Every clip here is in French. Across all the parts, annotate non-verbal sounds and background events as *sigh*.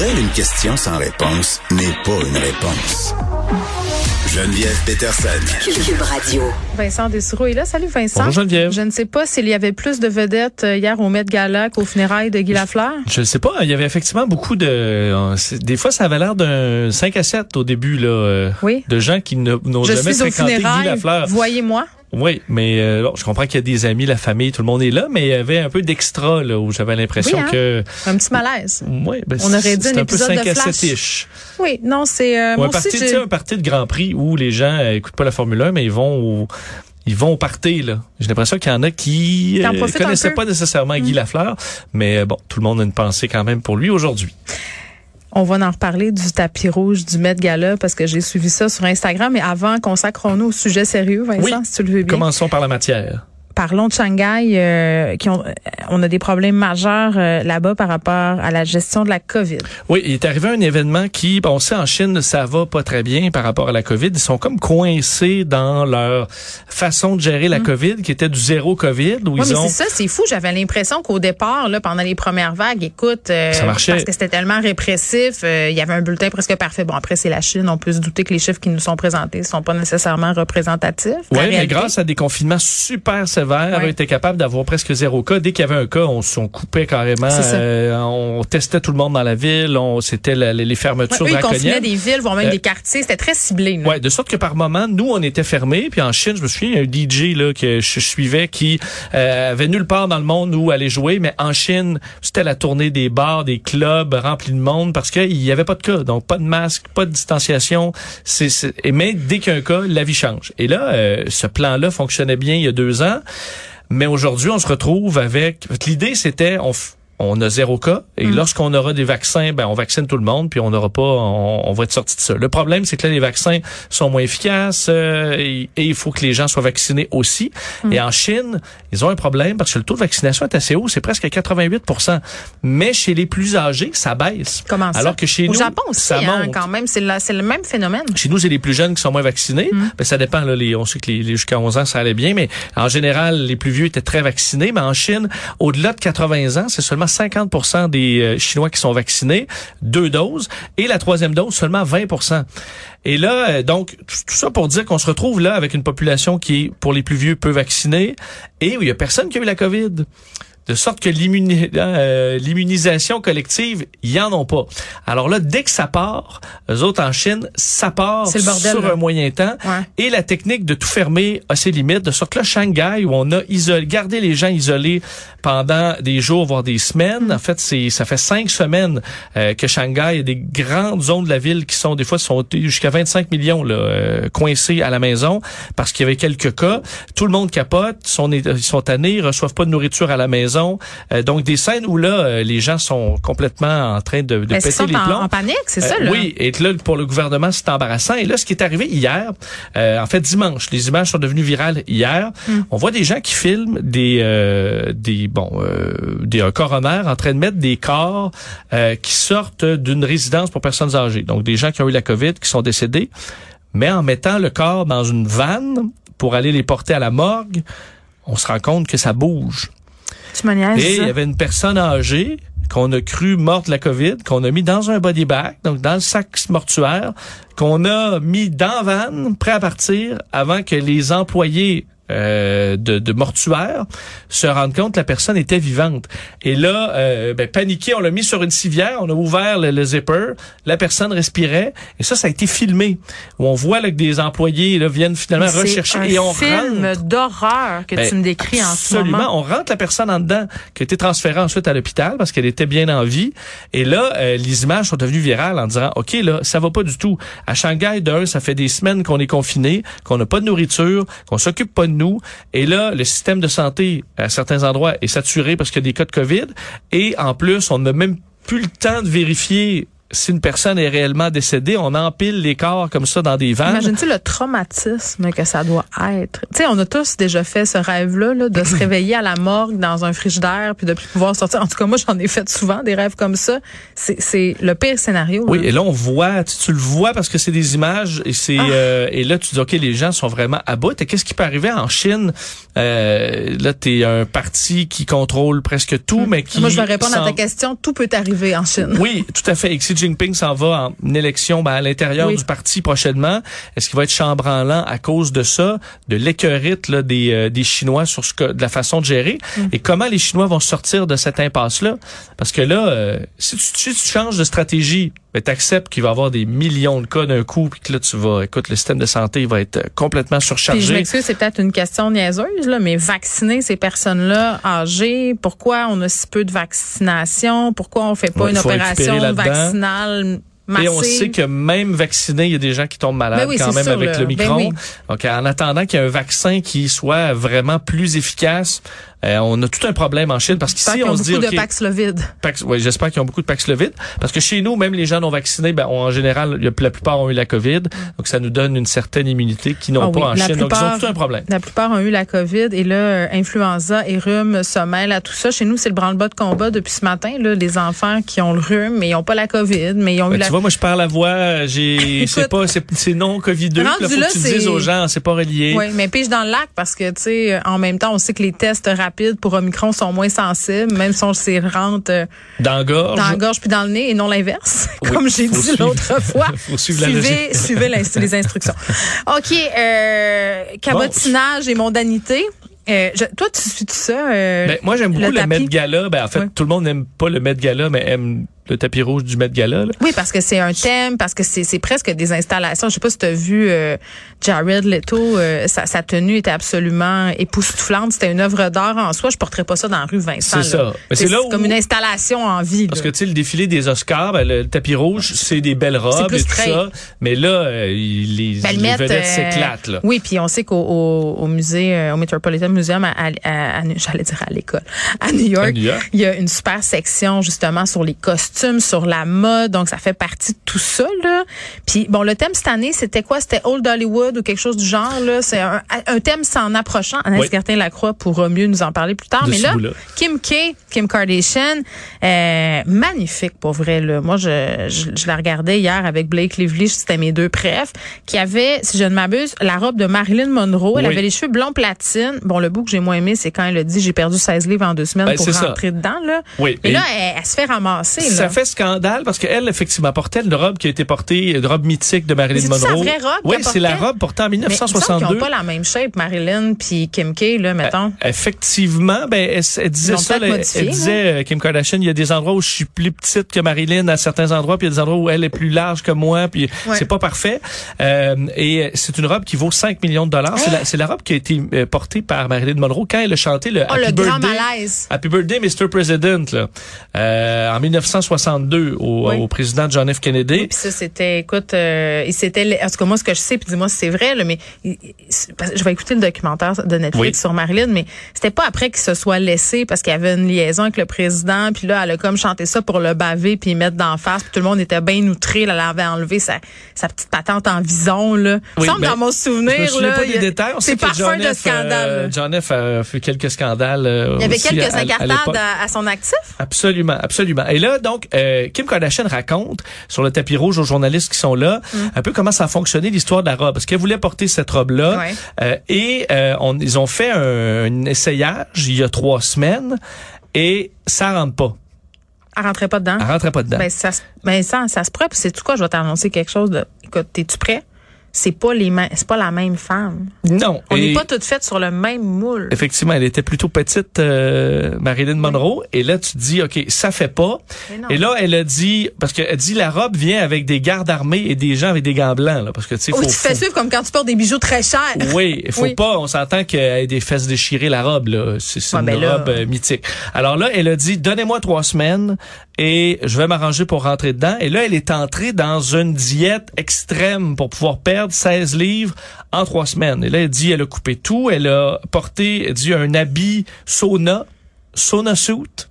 Pour elle, une question sans réponse n'est pas une réponse. Geneviève Peterson. Cube Radio. Vincent Dessureau est là. Salut Vincent. Bonjour Geneviève. Je ne sais pas s'il y avait plus de vedettes euh, hier au Met Gala qu'au funérailles de Guy Lafleur. Je ne sais pas. Il y avait effectivement beaucoup de. euh, Des fois, ça avait l'air d'un 5 à 7 au début, là. euh, Oui. De gens qui ne- n'ont Je jamais suis au fréquenté Guy funérailles. Lafleur. Voyez-moi. Oui, mais euh, bon, je comprends qu'il y a des amis, la famille, tout le monde est là, mais il y avait un peu d'extra, là, où j'avais l'impression Oui, hein? que. Un petit malaise. Ouais, ben, On aurait dit un peu épisode 5 de à Flash. 7-ish. Oui, non, c'est euh, Ou moi un parti, un parti de Grand Prix où les gens euh, écoutent pas la Formule 1, mais ils vont au, ils vont party, là. J'ai l'impression qu'il y en a qui en euh, connaissaient peu. pas nécessairement Guy Lafleur, mais euh, bon, tout le monde a une pensée quand même pour lui aujourd'hui. On va en reparler du tapis rouge du Met Gala parce que j'ai suivi ça sur Instagram. Mais avant, consacrons-nous au sujet sérieux, Vincent, Oui. si tu le veux bien. Commençons par la matière. Parlons de Shanghai, euh, qui ont, on a des problèmes majeurs euh, là-bas par rapport à la gestion de la COVID. Oui, il est arrivé un événement qui, bon, on sait en Chine, ça va pas très bien par rapport à la COVID. Ils sont comme coincés dans leur façon de gérer la COVID, qui était du zéro COVID, où Oui, ils mais ont... c'est ça, c'est fou. J'avais l'impression qu'au départ, là, pendant les premières vagues, écoute, euh, Ça marchait. parce que c'était tellement répressif, euh, il y avait un bulletin presque parfait. Bon, après, c'est la Chine. On peut se douter que les chiffres qui nous sont présentés sont pas nécessairement représentatifs. Oui, mais grâce à des confinements super sévères, Ouais. on était capable d'avoir presque zéro cas. Dès qu'il y avait un cas, on s'en coupait carrément. Euh, on testait tout le monde dans la ville. On, c'était les Ouais, fermetures eux, ils des villes, voire même Euh, des quartiers. C'était très ciblé. là. Ouais, de sorte que par moment, nous, on était fermés. Puis en Chine, je me souviens, il y a un DJ là que je suivais qui euh, avait nulle part dans le monde où aller jouer, mais en Chine, c'était la tournée des bars, des clubs remplis de monde parce qu'il y avait pas de cas, donc pas de masque, pas de distanciation. C'est, c'est- et mais dès qu'il y a un cas, la vie change. Et là, euh, ce plan-là fonctionnait bien il y a deux ans. Mais aujourd'hui, on se retrouve avec. L'idée, c'était, on, on a zéro cas, et Mm. lorsqu'on aura des vaccins, ben on vaccine tout le monde, puis on n'aura pas, on, on va être sorti de ça. Le problème, c'est que là, les vaccins sont moins efficaces, euh, et, et il faut que les gens soient vaccinés aussi. Mm. Et en Chine, ils ont un problème parce que le taux de vaccination est assez haut, c'est presque 88 Mais chez les plus âgés, ça baisse. Comment ça? Alors que chez Au nous, Japon aussi, ça hein, monte. quand même. C'est le même phénomène. Chez nous, c'est les plus jeunes qui sont moins vaccinés. Mm. Ben, ça dépend. Là, les, on sait que les, les jusqu'à 11 ans, ça allait bien, mais en général, les plus vieux étaient très vaccinés. Mais en Chine, au-delà de 80 ans, c'est seulement 50% des euh, Chinois qui sont vaccinés, deux doses, et la troisième dose, seulement 20% Et là, euh, donc, tout ça pour dire qu'on se retrouve là avec une population qui est, pour les plus vieux, peu vaccinée, et où il y a personne qui a eu la COVID. De sorte que euh, l'immunisation collective, ils en ont pas. Alors là, dès que ça part, eux autres en Chine, ça part C'est le bordel, sur là. un moyen temps. Ouais. Et la technique de tout fermer a ses limites. De sorte que là, Shanghai, où on a isolé, gardé les gens isolés pendant des jours, voire des semaines. En fait, c'est ça fait cinq semaines euh, que Shanghai, a des grandes zones de la ville qui sont des fois sont jusqu'à 25 millions là, euh, coincés à la maison parce qu'il y avait quelques cas. Tout le monde capote, sont, ils sont tannés, ils reçoivent pas de nourriture à la maison. Euh, donc des scènes où là, euh, les gens sont complètement en train de, de ils péter sont les en, plombs. en panique, c'est ça, Euh, là. Oui, et là, pour le gouvernement, c'est embarrassant. Et là, ce qui est arrivé hier, euh, en fait, dimanche, les images sont devenues virales hier. Hmm. On voit des gens qui filment des, euh, des bon, euh, des un coroner en train de mettre des corps euh, qui sortent d'une résidence pour personnes âgées. Donc, des gens qui ont eu la COVID, qui sont décédés, mais en mettant le corps dans une vanne pour aller les porter à la morgue, on se rend compte que ça bouge. Tu Et il y avait une personne âgée qu'on a cru morte de la COVID, qu'on a mis dans un body bag, donc dans le sac mortuaire, qu'on a mis dans la van, prêt à partir, avant que les employés euh, de, de mortuaire se rendent compte que la personne était vivante. Et là, euh, ben, paniqué, on l'a mis sur une civière, on a ouvert le, le zipper, la personne respirait, et ça, ça a été filmé, où on voit là, que des employés là, viennent finalement rechercher, un et on film rentre. d'horreur que Ben, tu me décris en ce Absolument. moment. On rentre la personne en dedans, qui a été transférée ensuite à l'hôpital parce qu'elle était bien en vie. Et là, euh, les images sont devenues virales en disant, OK, là, ça va pas du tout. À Shanghai, d'un, ça fait des semaines qu'on est confiné, qu'on n'a pas de nourriture, qu'on s'occupe pas de Et là, le système de santé, à certains endroits, est saturé parce qu'il y a des cas de COVID. Et en plus, on n'a même plus le temps de vérifier si une personne est réellement décédée, on empile les corps comme ça dans des vannes. Imagine-tu le traumatisme que ça doit être? Tu sais, on a tous déjà fait ce rêve-là, là, de se *laughs* réveiller à la morgue dans un frigidaire puis de plus pouvoir sortir. En tout cas, moi, j'en ai fait souvent des rêves comme ça. C'est le pire scénario. Oui, et là, on voit, tu, le vois parce que c'est des images et c'est, ah. euh, et là, tu dis, OK, les gens sont vraiment à bout. Et qu'est-ce qui peut arriver en Chine? Euh, là, t'es un parti qui contrôle presque tout, hmm. mais qui... Moi, je vais répondre à ta question. Tout peut arriver en Chine. Oui, tout à fait. Jinping s'en va en élection ben, à l'intérieur du parti prochainement. Est-ce qu'il va être chambranlant à cause de ça, de l'écœurite des, euh, des Chinois sur ce que, de la façon de gérer? Mm. Et comment les Chinois vont sortir de cette impasse-là? Parce que là, euh, si, tu, tu changes de stratégie, ben, acceptes qu'il va y avoir des millions de cas d'un coup, puis que là, tu vas, écoute, le système de santé va être euh, complètement surchargé. Puis je m'excuse, c'est peut-être une question niaiseuse, là, mais vacciner ces personnes-là âgées, pourquoi on a si peu de vaccination? Pourquoi on fait pas une opération vaccinale et on sait que même vacciné, il y a des gens qui tombent malades ben quand même avec le, micron. Ben Donc, en attendant qu'il y ait un vaccin qui soit vraiment plus efficace, euh, on a tout un problème en Chine parce qu'ici on se dit beaucoup de Paxlovid. Pax, oui, j'espère qu'ils ont beaucoup de Paxlovid parce que chez nous même les gens non vaccinés ben en général la plupart ont eu la Covid. Donc ça nous donne une certaine immunité qu'ils n'ont ah pas en Chine. donc ils ont tout un problème. La plupart ont eu la Covid et là euh, influenza et rhume se mêlent à tout ça. Chez nous c'est le branle-bas de combat depuis ce matin là les enfants qui ont le rhume mais ils ont pas la Covid mais ils ont eu la Tu vois moi je parle la voix, j'ai *laughs* c'est pas c'est non Covid 2 là, faut que tu dises aux gens c'est pas relié. Oui, mais pige dans le lac parce que tu sais en même temps on sait que les tests rapides pour Omicron sont moins sensibles, même si on s'y rentre euh, dans la gorge. Dans la gorge puis dans le nez et non l'inverse, *laughs* comme j'ai dit l'autre *laughs* fois. faut suivre suivez, *laughs* suivez les instructions. OK, euh, cabotinage et mondanité. Euh, toi, tu suis ça? Euh, ben, moi, j'aime beaucoup le, Met Gala. Ben, en fait, tout le monde n'aime pas le Met Gala, mais aime le tapis rouge du Met Gala. Oui, parce que c'est un thème, parce que c'est presque des installations. Je sais pas si tu as vu euh, Jared Leto, euh, sa, sa, tenue était absolument époustouflante. C'était une œuvre d'art en soi. Je porterais pas ça dans la rue Vincent. C'est ça. C'est comme une installation en vie. Parce que tu sais, le défilé des Oscars, ben, le, tapis rouge, c'est des belles robes et tout ça. Mais là, euh, les, ben, les vedettes s'éclatent. Oui, puis on sait qu'au au, musée, au Metropolitan Museum, à, j'allais dire à l'école, à New York, il y a une super section justement sur les costumes sur la mode, donc ça fait partie de tout ça là. Puis bon, le thème cette année, c'était quoi? C'était Old Hollywood ou quelque chose du genre là. C'est un, thème s'en approchant. Anaïs oui. Lacroix pourra mieux nous en parler plus tard. Mais là, Kim K, Kim Kardashian, euh, magnifique pour vrai là. Moi, je, je, la regardais hier avec Blake Lively, c'était mes deux préfs, qui avait, si je ne m'abuse, la robe de Marilyn Monroe. Elle avait les cheveux blonds platine. Bon, le bout que j'ai moins aimé, c'est quand elle a dit j'ai perdu 16 livres en deux semaines ben, pour rentrer dedans là. Oui. Et, là, elle, se fait ramasser. Ça fait scandale parce qu'elle, effectivement, portait une robe qui a été portée, une robe mythique de Marilyn Monroe. C'est vraie robe? Oui, c'est la robe portée en 1962. Mais ils n'ont pas la même shape, Marilyn puis Kim K, là, mettons. Euh, effectivement, ben, elle, disait ça, elle, disait, euh, Kim Kardashian, il y a des endroits où je suis plus petite que Marilyn à certains endroits, puis il y a des endroits où elle est plus large que moi, puis c'est pas parfait. Euh, et c'est une robe qui vaut 5 millions de dollars. C'est la, robe qui a été euh, portée par Marilyn Monroe quand elle a chanté le, oh, Happy, le Birthday, grand malaise. Happy Birthday, Mr. President, là, euh, en 1962 au, au, président John F. Kennedy. puis ça, c'était, écoute, euh, il s'était, en tout cas, moi, ce que je sais, puis dis-moi si c'est vrai, là, mais je vais écouter le documentaire de Netflix sur Marilyn, mais c'était pas après qu'il se soit laissé parce qu'il y avait une liaison avec le président, puis là, elle a comme chanté ça pour le baver puis mettre d'en face, puis tout le monde était bien outré, là, elle avait enlevé sa, sa petite patente en vison, là. Oui, semble dans mon souvenir, je me là. pas des détails. C'est parfum de scandale. Euh, John F. a fait quelques scandales. Euh, il y avait quelques incartades à, à, son actif? Absolument, absolument. Et là, donc, euh, Kim Kardashian raconte sur le tapis rouge aux journalistes qui sont là mm. un peu comment ça a fonctionné l'histoire de la robe. Parce qu'elle voulait porter cette robe-là? Euh, et euh, on, ils ont fait un, un, essayage il y a trois semaines et ça rentre pas. Elle rentrait pas dedans. Elle rentrait pas dedans. Ben ça, ben ça, ça se pourrait. C'est tout quoi? Je vais t'annoncer quelque chose de. Écoute, t'es-tu prêt? C'est pas les c'est pas la même femme. Non. On n'est pas toutes faites sur le même moule. Effectivement, elle était plutôt petite, euh, Marilyn Monroe. Et là, tu dis, OK, ça fait pas. Et là, elle a dit, parce qu'elle dit, la robe vient avec des gardes armés et des gens avec des gants blancs, là, parce que tu sais, faut, tu fais suivre comme quand tu portes des bijoux très chers. Oui, il *laughs* faut pas, on s'entend qu'elle ait des fesses déchirées, la robe, là. C'est une ben robe euh, mythique. Alors là, elle a dit, donnez-moi trois semaines et je vais m'arranger pour rentrer dedans. Et là, elle est entrée dans une diète extrême pour pouvoir perdre 16 livres en trois semaines. Et là, elle dit, elle a coupé tout. Elle a porté, elle dit, un habit sauna, sauna suit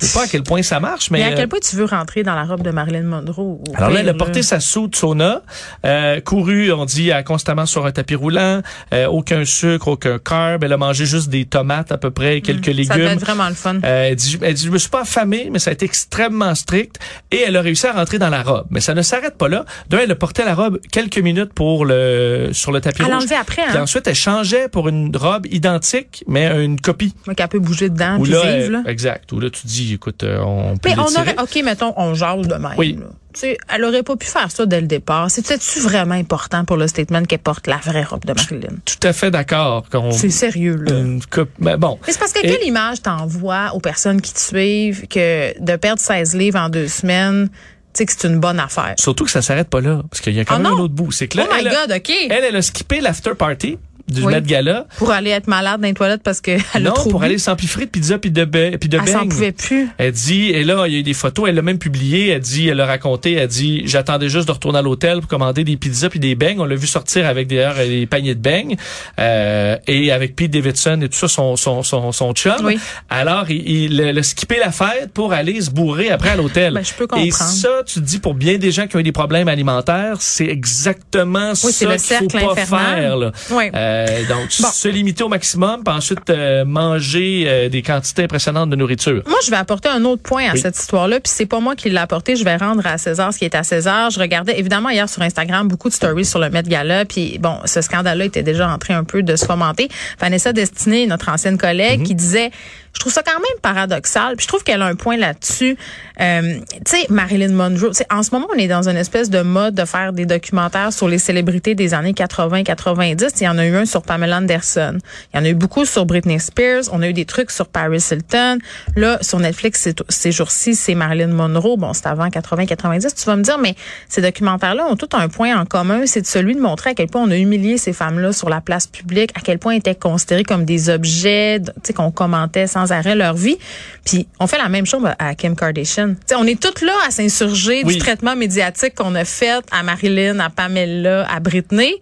Je sais pas à quel point ça marche, mais. à quel point tu veux rentrer dans la robe de Marilyn Monroe? Alors là, elle a porté sa soude sauna, euh, couru, on dit, constamment sur un tapis roulant, euh, aucun sucre, aucun carb. Elle a mangé juste des tomates à peu près, quelques légumes. Ça va être vraiment le fun. Euh, elle, dit, elle dit, je me suis pas affamée, mais ça a été extrêmement strict. Et elle a réussi à rentrer dans la robe. Mais ça ne s'arrête pas là. D'un, elle a porté la robe quelques minutes pour le sur le tapis elle rouge. Elle après, hein? Puis ensuite, elle changeait pour une robe identique, mais une copie. Mais qu'elle peut bouger dedans, puis là, vivre, là. Exact. Où là, tu dis, écoute, on mais on aurait, OK, mettons, on jase de même. Oui. sais, elle aurait pas pu faire ça dès le départ. C'est-tu vraiment important pour le statement qu'elle porte la vraie robe de Marilyn? Tout à fait d'accord. C'est sérieux, là. mais bon. c'est parce que quelle image t'envoies aux personnes qui te suivent que de perdre 16 livres en deux semaines, tu sais que c'est une bonne affaire? Surtout que ça s'arrête pas là. Parce qu'il y a quand oh même un autre bout. C'est que là, oh my God, OK. Elle, elle a skippé l'after party du Met Gala. Pour aller être malade dans les toilettes parce que elle Non, trop pour aller s'empiffrer de pizza puis de puis de Elle s'en pouvait plus. Elle dit et là il y a eu des photos, elle l'a même publié, elle dit elle a raconté, elle dit j'attendais juste de retourner à l'hôtel pour commander des pizzas puis des beignes, on l'a vu sortir avec d'ailleurs des paniers de beignes euh, et avec Pete Davidson et tout ça son son son, son chum. Oui. Alors il, il, a skippé la fête pour aller se bourrer après à l'hôtel. ben, je peux comprendre. Et ça tu te dis pour bien des gens qui ont eu des problèmes alimentaires, c'est exactement oui, ça qu'il faut pas infernal. faire là. Oui. Euh, donc se limiter au maximum, puis ensuite euh, manger euh, des quantités impressionnantes de nourriture. Moi, je vais apporter un autre point à cette histoire-là, puis c'est pas moi qui l'ai apporté. Je vais rendre à César ce qui est à César. Je regardais évidemment hier sur Instagram beaucoup de stories sur le Met Gala, puis bon, ce scandale-là était déjà en train un peu de se fomenter. Vanessa Destinée, notre ancienne collègue, Mhm. qui disait je trouve ça quand même paradoxal. Puis je trouve qu'elle a un point là-dessus. Euh, tu sais, Marilyn Monroe. En ce moment, on est dans une espèce de mode de faire des documentaires sur les célébrités des années 80-90. Il y en a eu un sur Pamela Anderson. Il y en a eu beaucoup sur Britney Spears. On a eu des trucs sur Paris Hilton. Là, sur Netflix, ces jours-ci, c'est Marilyn Monroe. Bon, c'est avant 80-90. Tu vas me dire, mais ces documentaires-là ont tout un point en commun. C'est celui de montrer à quel point on a humilié ces femmes-là sur la place publique, à quel point elles étaient considérées comme des objets, tu sais, qu'on commentait sans arrêt leur vie. Puis on fait la même chose à Kim Kardashian. T'sais, on est toutes là à s'insurger Oui. du traitement médiatique qu'on a fait à Marilyn, à Pamela, à Britney.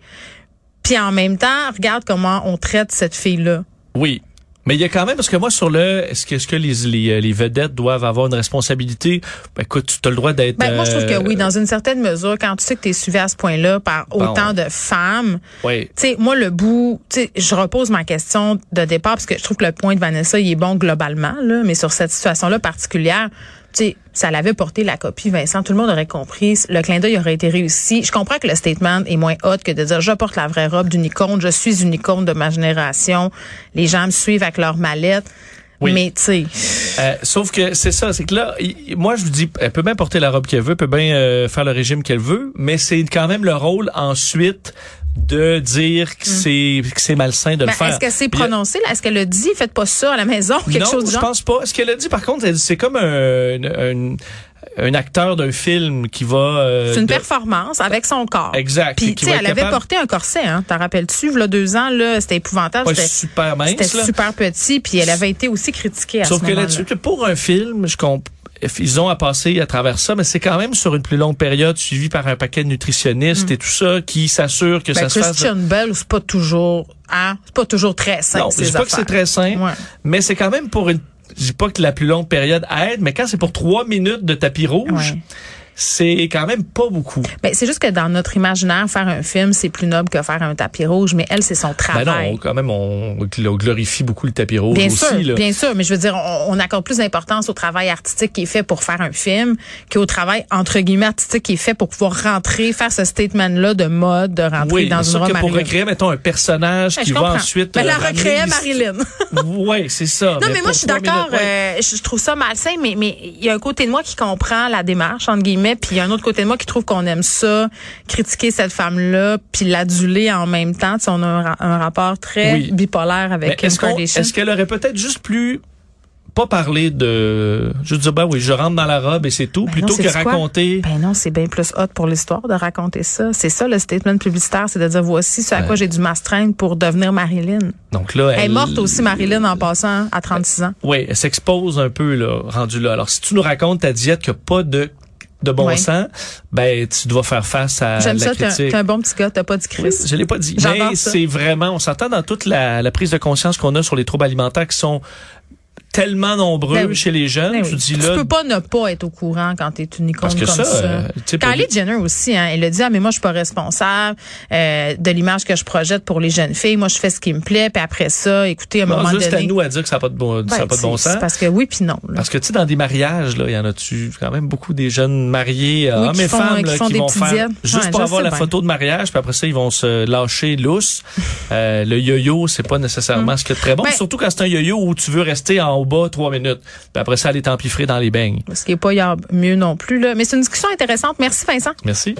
Puis en même temps, regarde comment on traite cette fille-là. Oui. Mais il y a quand même, parce que moi, sur le, est-ce que, est-ce que les, les, les vedettes doivent avoir une responsabilité? Ben, écoute, tu as le droit d'être... Ben, moi, je trouve que euh, oui, dans une certaine mesure, quand tu sais que tu es suivi à ce point-là par Bon. autant de femmes, Oui. tu sais, moi, le bout, tu sais, je repose ma question de départ parce que je trouve que le point de Vanessa, il est bon globalement, là, mais sur cette situation-là particulière, sais, ça l'avait porté la copie, Vincent, tout le monde aurait compris, le clin d'œil aurait été réussi. Je comprends que le statement est moins hot que de dire je porte la vraie robe d'une icône, je suis une icône de ma génération, les gens me suivent avec leur mallette. Oui. Mais tu sais, Euh, sauf que c'est ça, c'est que là, moi je vous dis, elle peut bien porter la robe qu'elle veut, peut bien euh, faire le régime qu'elle veut, mais c'est quand même le rôle ensuite de dire que c'est que c'est malsain de ben, le faire. est-ce qu'elle s'est Puis, euh, prononcée là? Est-ce qu'elle a dit faites pas ça à la maison quelque non, chose du je genre? pense pas. Ce qu'elle a dit, par contre, elle dit, c'est comme un, un, un acteur d'un film qui va. euh, C'est une de- performance avec son corps. Exact. Puis, tu sais, elle avait porté un corset, hein. T'en rappelles-tu? Là, deux ans, là, c'était épouvantable. C'était super mince. c'était super petit, puis elle avait été aussi critiquée à Sauf ce que là-dessus, que pour un film, je comprends. Ils ont à passer à travers ça, mais c'est quand même sur une plus longue période, suivi par un paquet de nutritionnistes et tout ça, qui s'assurent que Ben, ça se fasse. Christian Bell, c'est pas toujours, hein, c'est pas toujours très simple. Non, je dis pas que c'est très simple, Ouais. mais c'est quand même pour une. Je dis pas que la plus longue période aide, mais quand c'est pour trois minutes de tapis rouge, Ouais. C'est quand même pas beaucoup. Ben, c'est juste que dans notre imaginaire, faire un film, c'est plus noble que faire un tapis rouge, mais elle, c'est son Ben travail. non, quand même, on, on glorifie beaucoup le tapis rouge Bien aussi. sûr, là. bien sûr, mais je veux dire, on, on accorde plus d'importance au travail artistique qui est fait pour faire un film qu'au travail entre guillemets artistique qui est fait pour pouvoir rentrer, faire ce statement-là de mode, de rentrer oui, dans mais une robe pour recréer, mettons, un personnage Ouais, qui va comprends. ensuite. Ben, euh, la l'histoire. Marilyn. *laughs* oui, c'est ça. Non, mais, moi, pour je suis d'accord. ouais. euh, je, trouve ça malsain, mais mais il y a un côté de moi qui comprend la démarche entre guillemets, puis il y a un autre côté de moi qui trouve qu'on aime ça, critiquer cette femme-là, puis l'aduler en même temps. Tu sais, on a un, ra- un rapport très Oui. bipolaire avec Kim est-ce qu'elle aurait peut-être juste plus pas parler de juste dire ben oui je rentre dans la robe et c'est tout Ben plutôt non, que raconter? Ben non, c'est bien plus hot pour l'histoire de raconter ça. C'est ça le statement publicitaire, c'est de dire voici ce à quoi j'ai dû m'astreindre pour devenir Marilyn. donc là Elle est morte aussi, Marilyn, en passant à 36 ans. oui elle s'expose un peu là rendu là alors si tu nous racontes ta diète qui a pas de de bon Ouais. sens ben tu dois faire face à J'aime la ça, critique t'es un bon petit gars, t'as pas dit Chris. Je l'ai pas dit. Mais c'est vraiment, on s'entend dans toute la, la prise de conscience qu'on a sur les troubles alimentaires qui sont tellement nombreux Ben oui. chez les jeunes. Ben Je oui. dis tu là, peux pas ne pas être au courant quand t'es une icône Parce que comme ça, ça. euh, tu Kylie Jenner aussi, hein, elle a dit ah mais moi je suis pas responsable euh, de l'image que je projette pour les jeunes filles. Moi je fais ce qui me plaît. Puis après ça, écoutez, à un non, moment ça, c'est à donné, nous à dire que ça n'a pas de bon, ça a ben, pas de bon sens. parce que oui puis non. là. Parce que tu sais, dans des mariages, là, il y en a-tu quand même beaucoup des jeunes mariés, euh, Oui, hommes qui et font- femmes, qui là, font des vont faire juste Ouais, pour je avoir la bien. photo de mariage, puis après ça, ils vont se lâcher lousse. Euh, le yo-yo, c'est pas nécessairement ce qui est très bon, surtout quand c'est un yo-yo où tu veux rester en haut bas trois minutes. Puis après ça, aller t'empiffrer dans les beignes. Ce qui est pas mieux non plus là. Mais c'est une discussion intéressante. Merci Vincent. Merci.